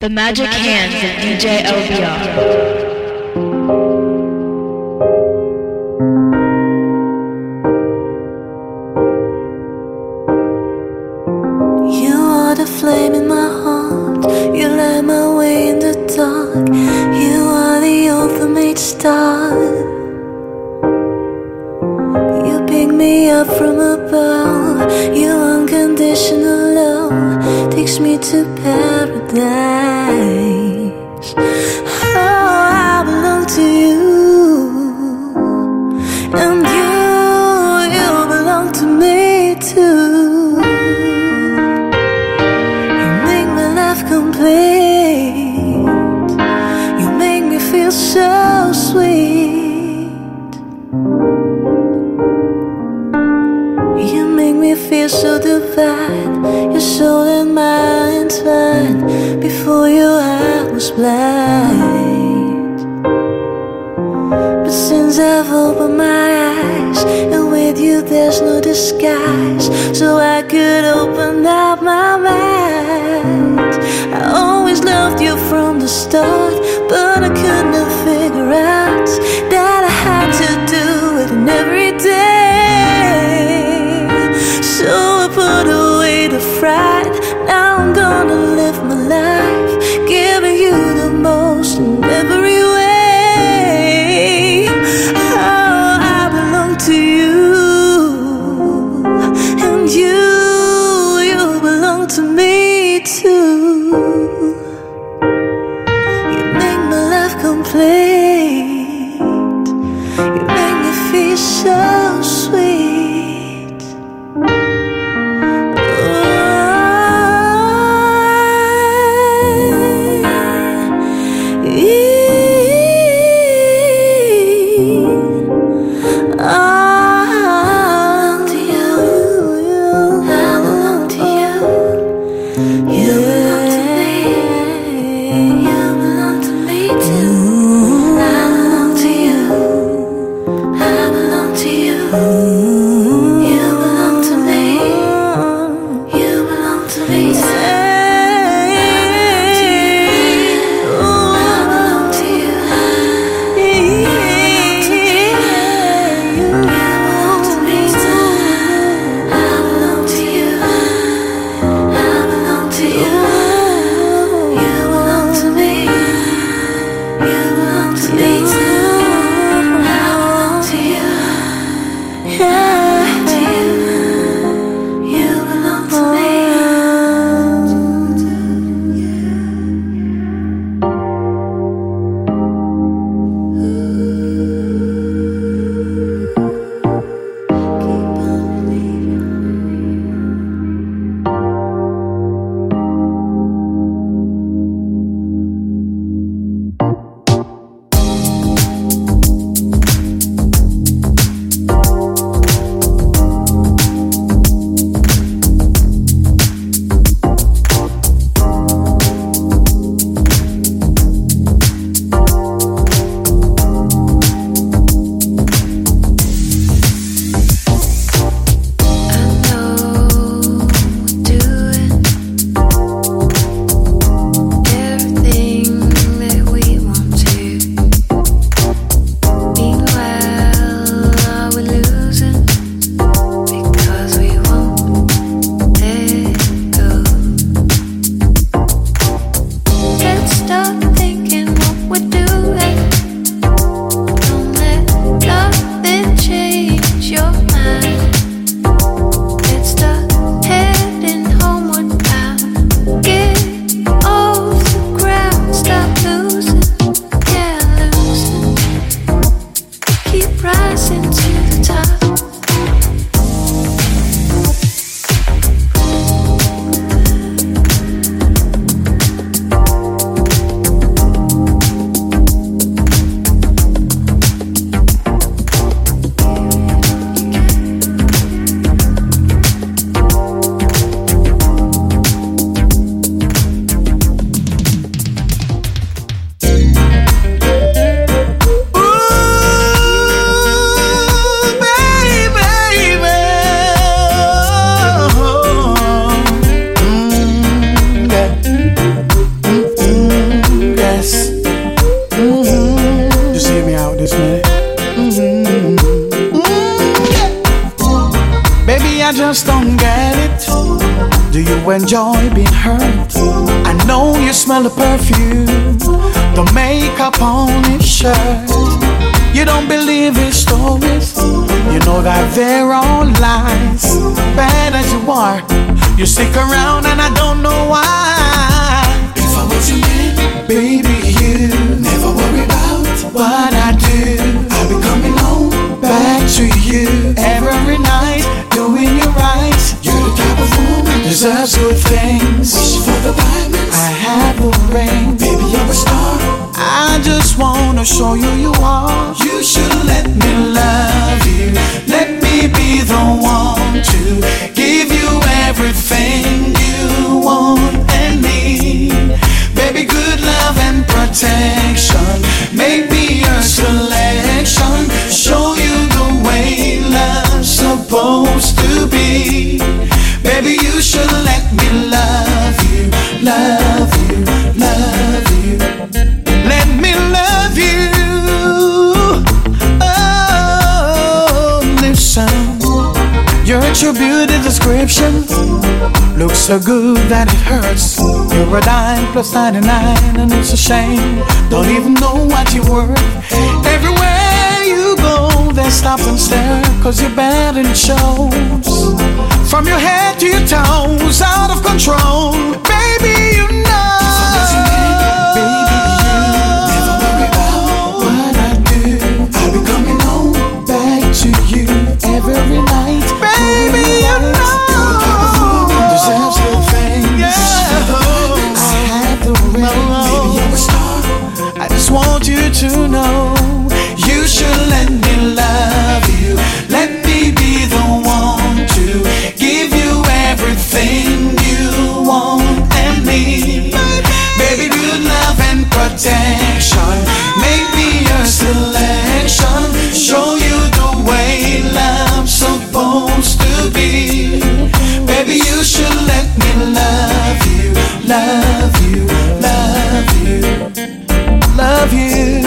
The Magic Hands of DJ LBR. Wanna you you so good that it hurts. You're a dime plus 99, and it's a shame. Don't even know what you're worth. Everywhere you go, they stop and stare, cause you're bad and it shows. From your head to your toes, out of control. Baby, you know. Baby, you Never worry about what I do. I'll be coming home Back to you every night. Baby, you know. To know you should let me love you. Let me be the one to give you everything you want and need. Baby, good love and protection. Make me your selection. Show you the way love's supposed to be. Baby, you should let me love you, love you, love you love you,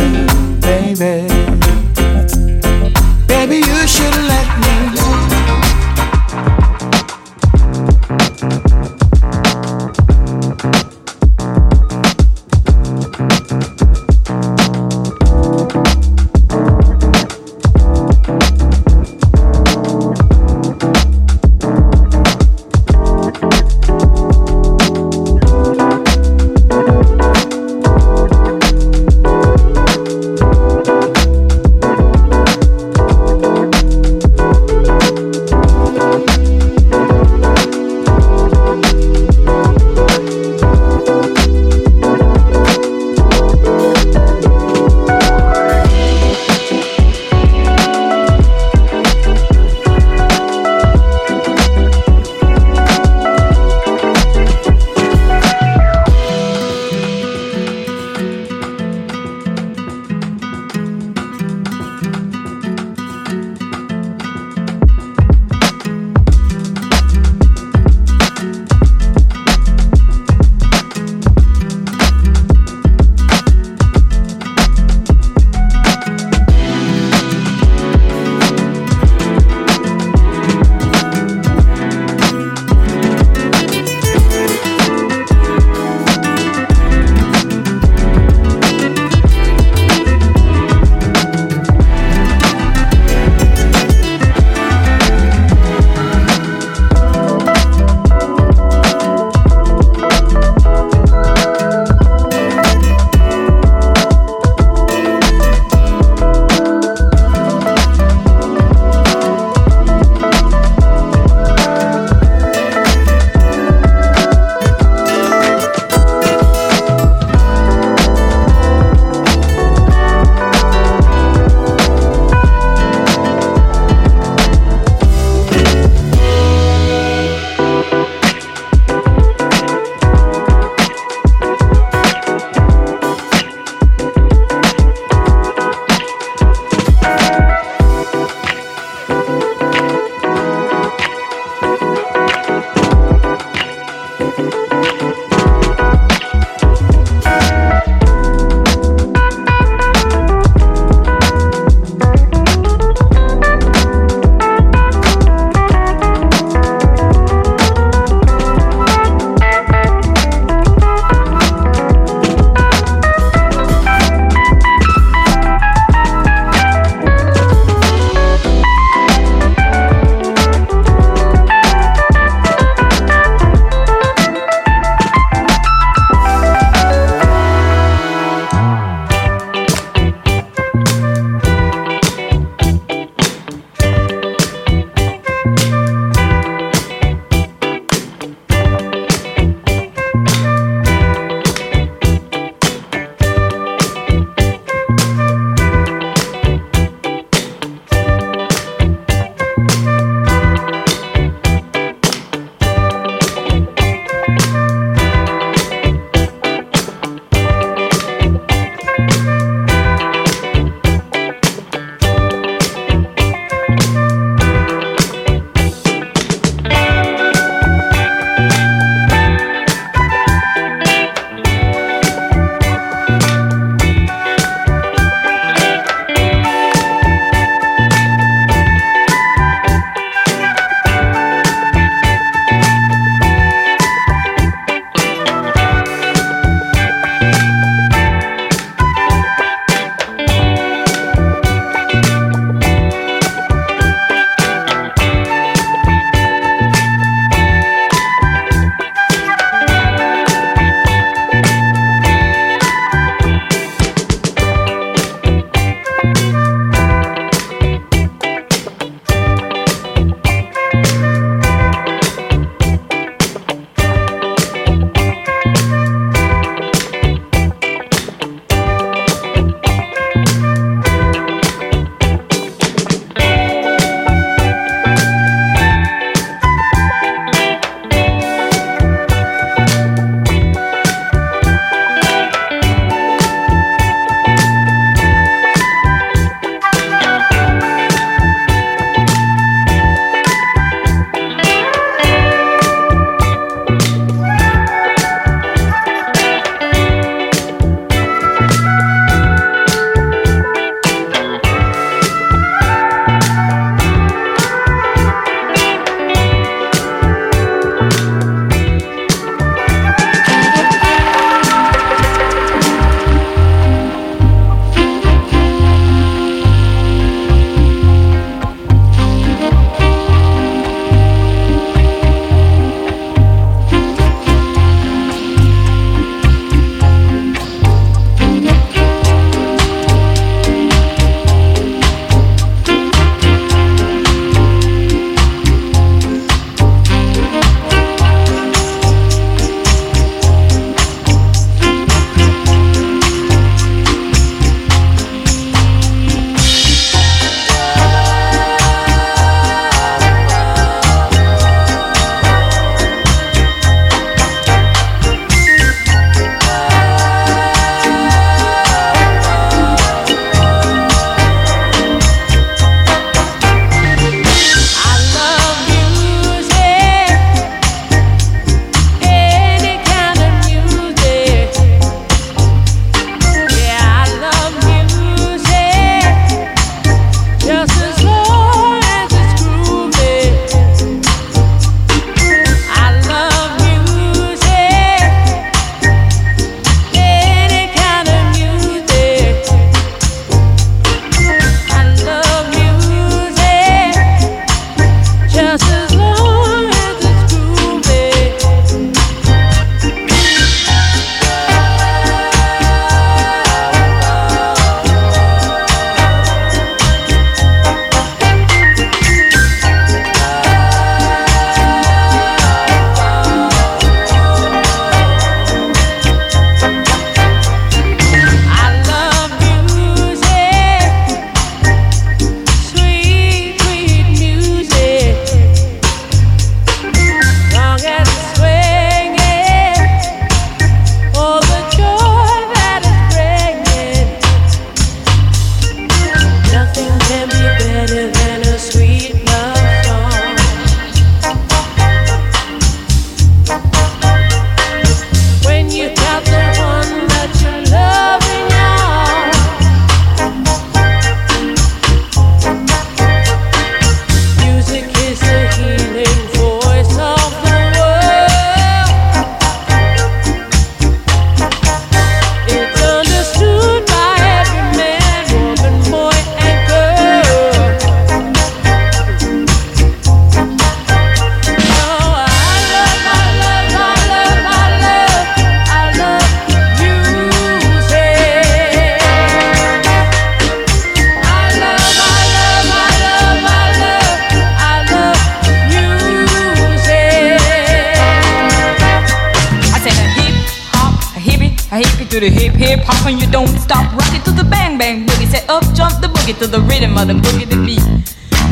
to the hip hip hop and you don't stop. Rock it to the bang bang boogie. Say up jump the boogie to the rhythm of the boogie the beat.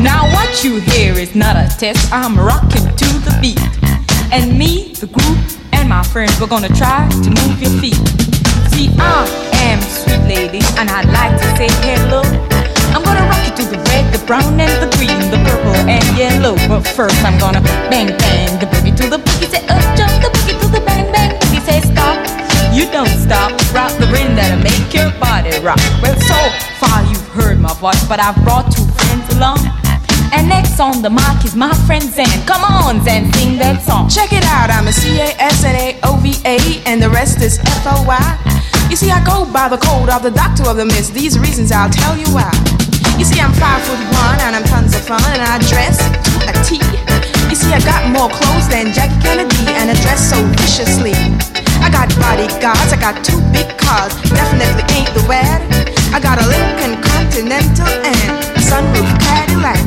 Now what you hear is not a test. I'm rocking to the beat, and me, the group, and my friends, we're gonna try to move your feet. See, I am sweet lady, and I'd like to say hello. I'm gonna rock you to the red, the brown, and the green, the purple, and yellow. But first, I'm gonna bang bang the boogie to the boogie. Say up you don't stop. Rock the rhythm that'll make your body rock. Well, so far you've heard my voice, but I've brought two friends along. And next on the mic is my friend Zan. Come on, Zan, sing that song. Check it out, I'm a C-A-S-N-A-O-V-A, and the rest is F-O-Y. You see, I go by the code of the doctor of the mist. These reasons I'll tell you why. You see, I'm five foot one, and I'm tons of fun, and I dress to a T. You see, I got more clothes than Jackie Kennedy, and I dress so viciously. I got bodyguards, I got two big cars, definitely ain't the wad. I got a Lincoln Continental and sunroof Cadillac.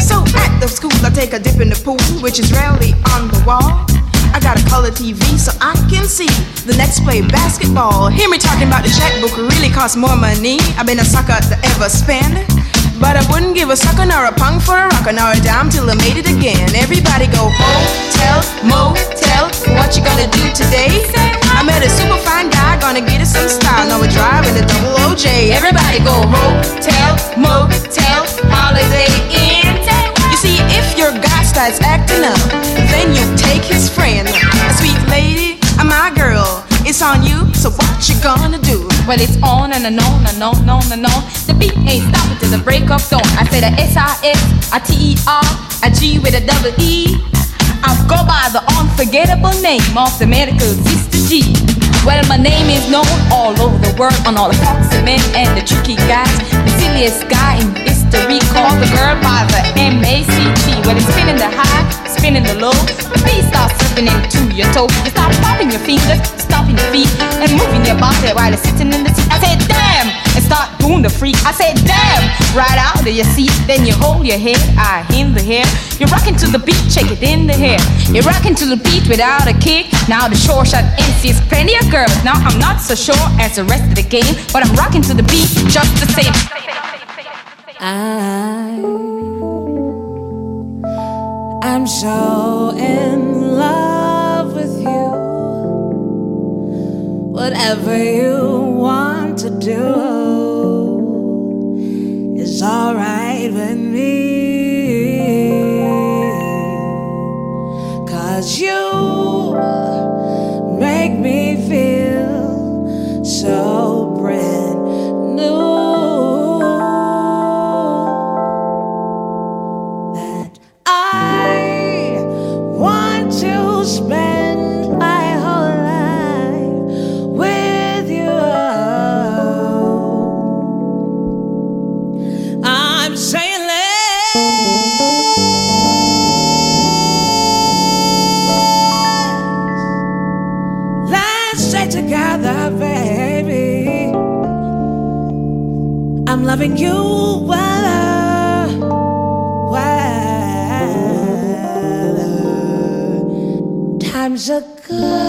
So at the school, I take a dip in the pool, which is rarely on the wall. I got a color TV so I can see the next play basketball. Hear me talking about the checkbook really costs more money. I've been a sucker to ever spend. But I wouldn't give a sucker nor a punk for a rocker nor a dime till I made it again. Everybody go hotel, motel. What you gonna do today? I met a super fine guy, gonna get us some style. Now we're driving a double OJ. Everybody go hotel, motel, holiday inn. You see, if your guy starts acting up, then you take his friend. A sweet lady, my girl. It's on you, so what you gonna do? Well, it's on and on and on and on and on. The beat ain't stopping till the break of dawn. I said a S-I-S, a T-E-R, a G with a double E. I go by the unforgettable name of the medical sister G. Well, my name is known all over the world on all the foxy men and the tricky guys. The silliest guy in history called the girl by the M-A-C-T. Well, it's spinning the high, spinning the low. The beat starts into your toe. You start popping your fingers, stomping your feet, and moving your body while you're sitting in the seat. I said, damn, and start doing the freak. I said, damn, right out of your seat. Then you hold your head, I in the hair. You're rocking to the beat, shake it in the hair. You're rocking to the beat without a kick. Now the short shot MC is plenty of girls. Now I'm not so sure as the rest of the game, but I'm rocking to the beat just the same. I, I'm so in love with you. Whatever you want to do is alright with me. Cause you make me feel so loving you well. Times are good,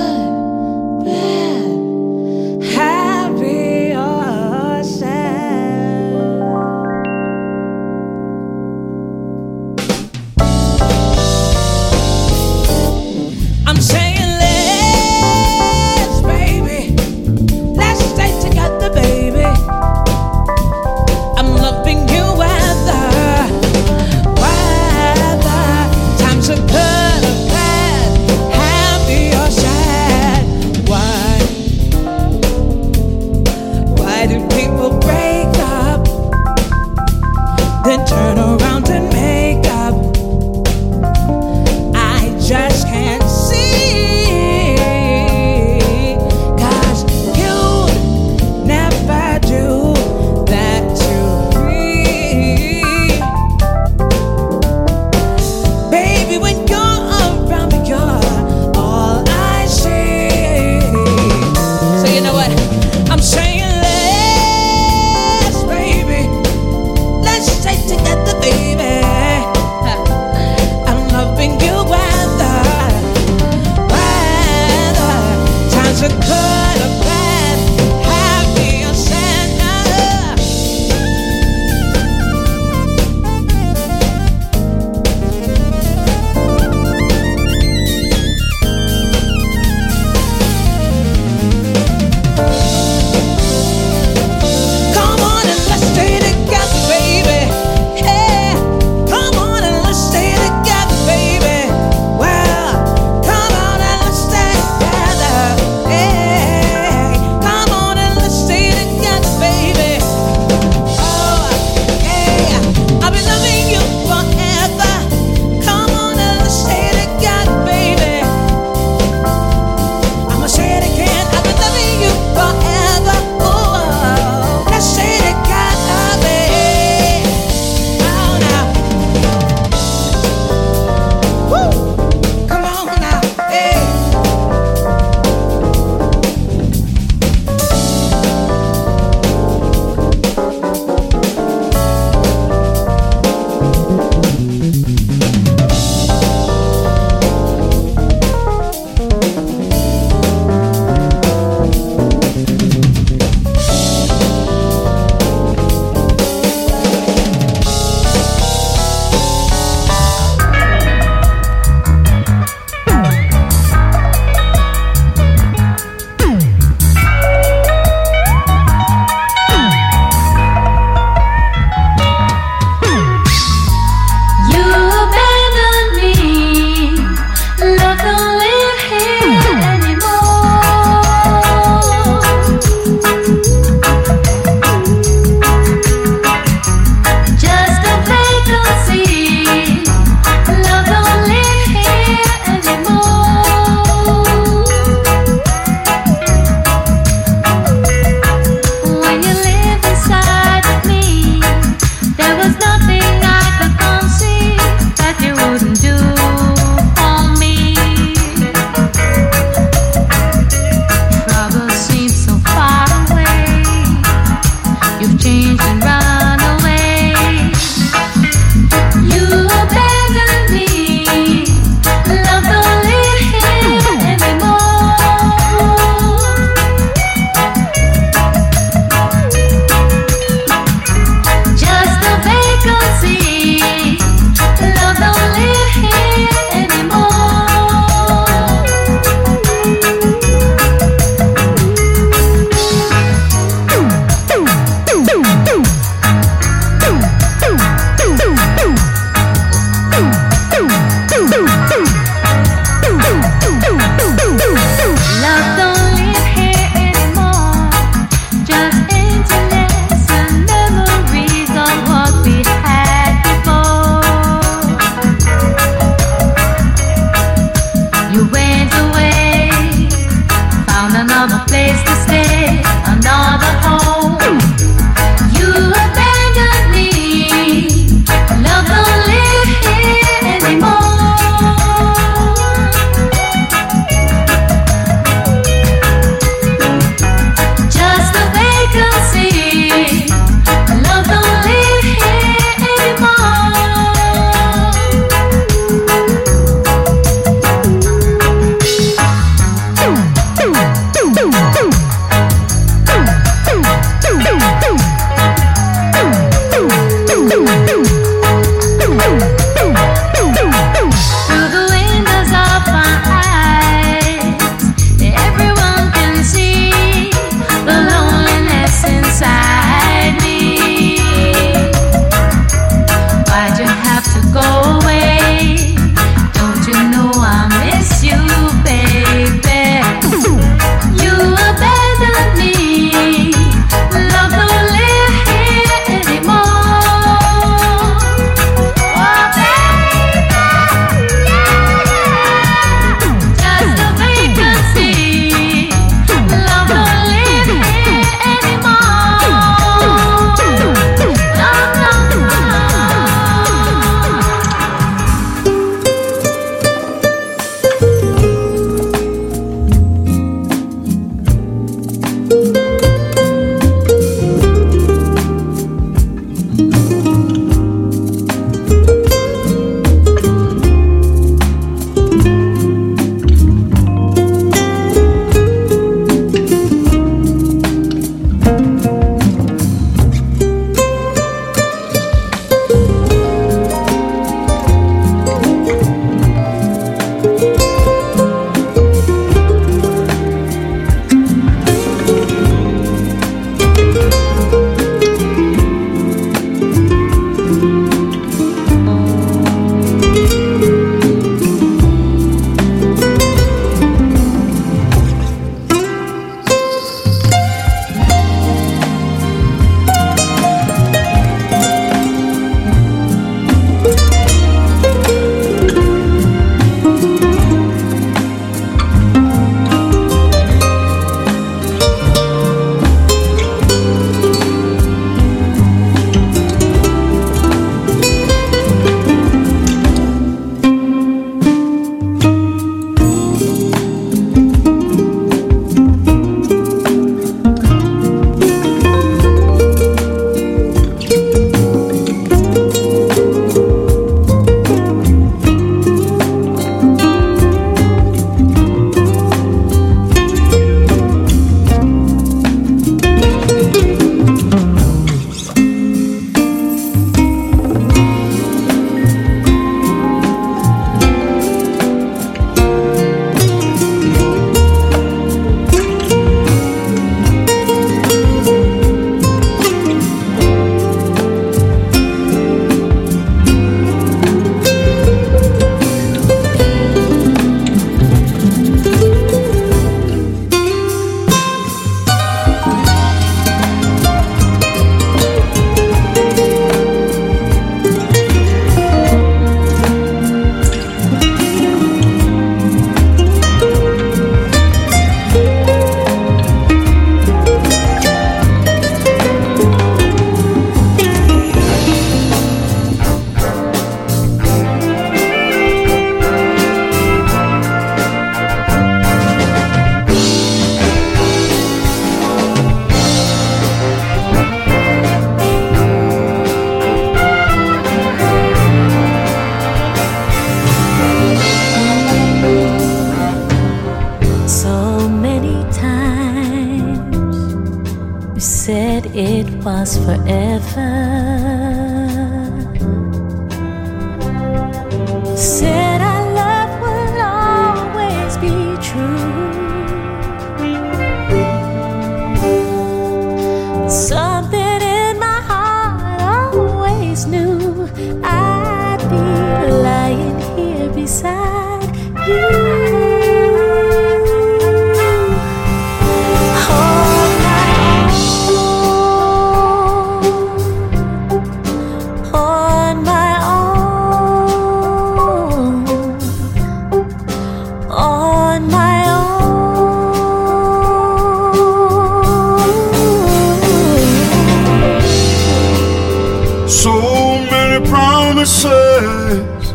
promises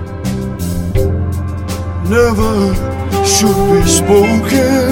never should be spoken.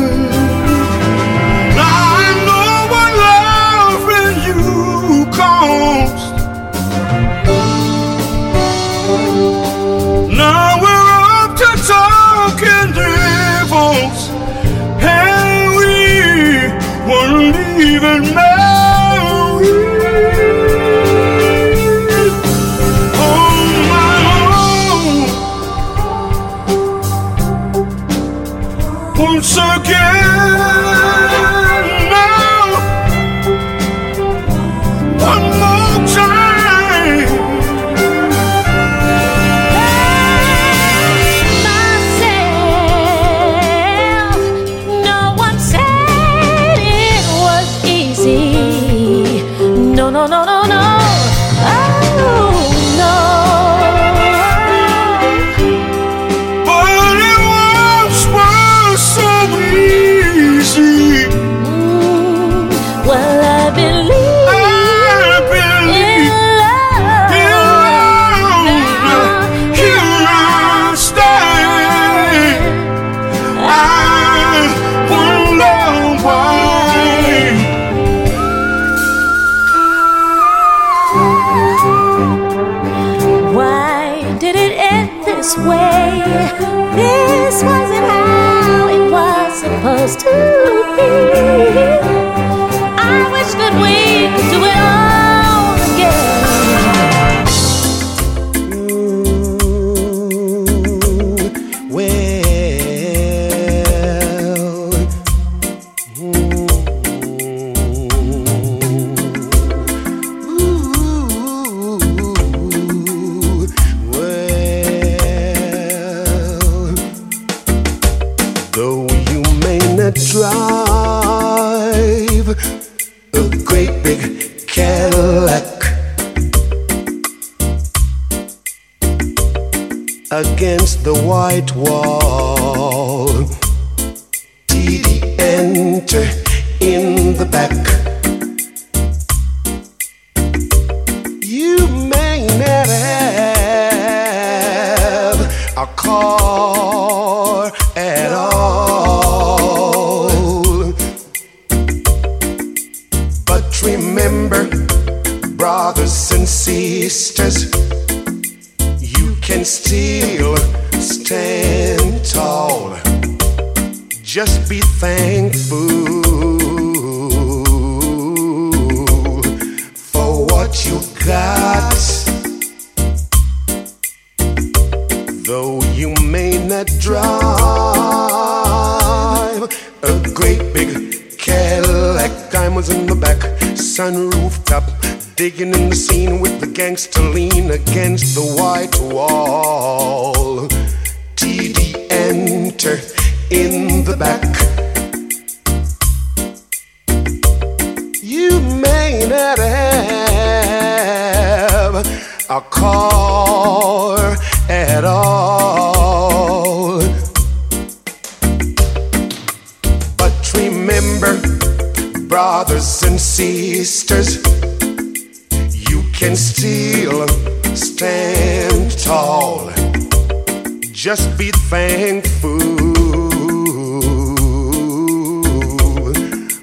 just be thankful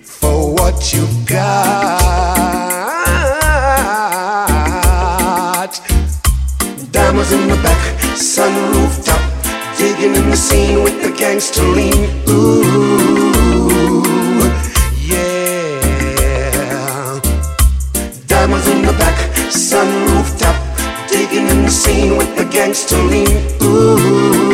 for what you got. Diamonds in the back, sun rooftop, digging in the scene with the gangster lean. Ooh, yeah. Diamonds in the back, sun rooftop, digging in the scene with gangster lean. Ooh,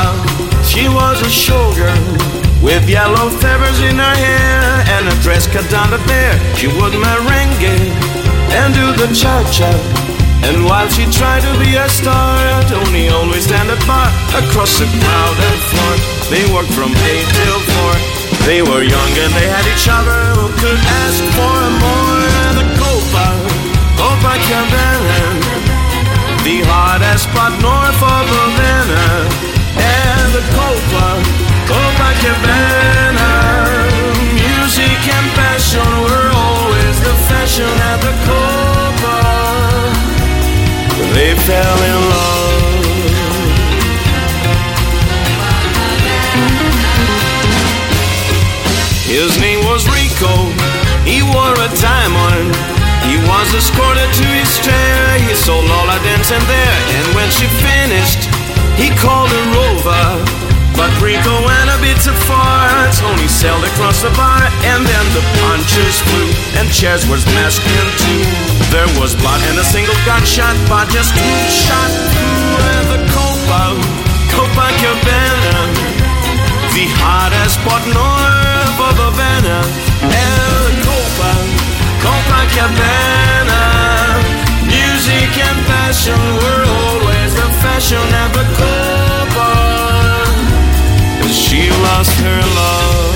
Copa, she was a showgirl with yellow feathers in her hair and a dress cut down to there. She would merengue and do the cha-cha. And while she tried to be a star, Tony always stand apart across the crowded floor. They worked from eight till four. They were young and they had each other. Who could ask for more? The Copa, Copacabana, the hottest spot north of Havana, the Copa, Copacabana. Music and passion were always the fashion at the Copa. They fell in love. His name was Rico. He wore a diamond. He was escorted to his chair. He saw Lola dancing there. And when she finished, he called her over. But Rico went a bit too far. Tony sailed across the bar. And then the punches flew. And chairs were smashed in two. There was blood and a single gunshot. But just two shot through the Copa. Copacabana. The hottest spot north of Havana El Copa, Copacabana Music and passion were always the fashion at the Copa She lost her love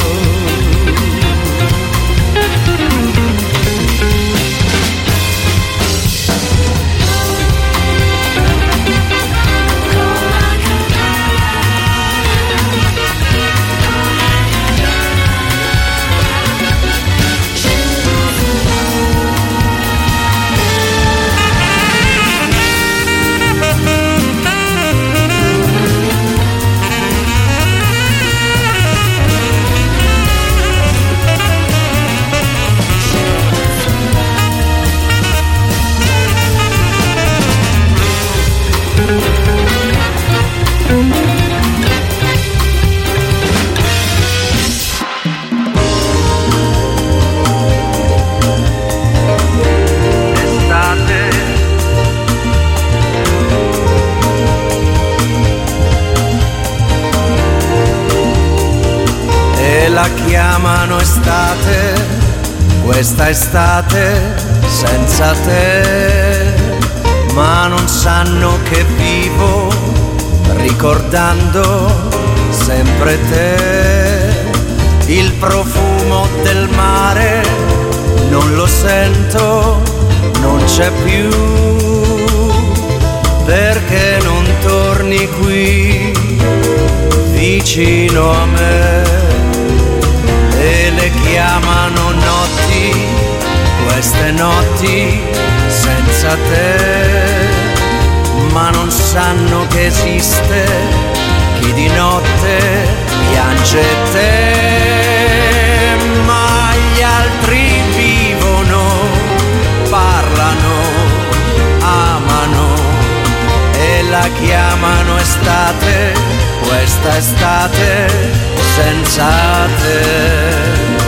estate senza te, ma non sanno che vivo ricordando sempre te, il profumo del mare non lo sento, non c'è più, perché non torni qui vicino a me notti senza te, ma non sanno che esiste chi di notte piange te, ma gli altri vivono, parlano, amano e la chiamano estate, questa estate senza te.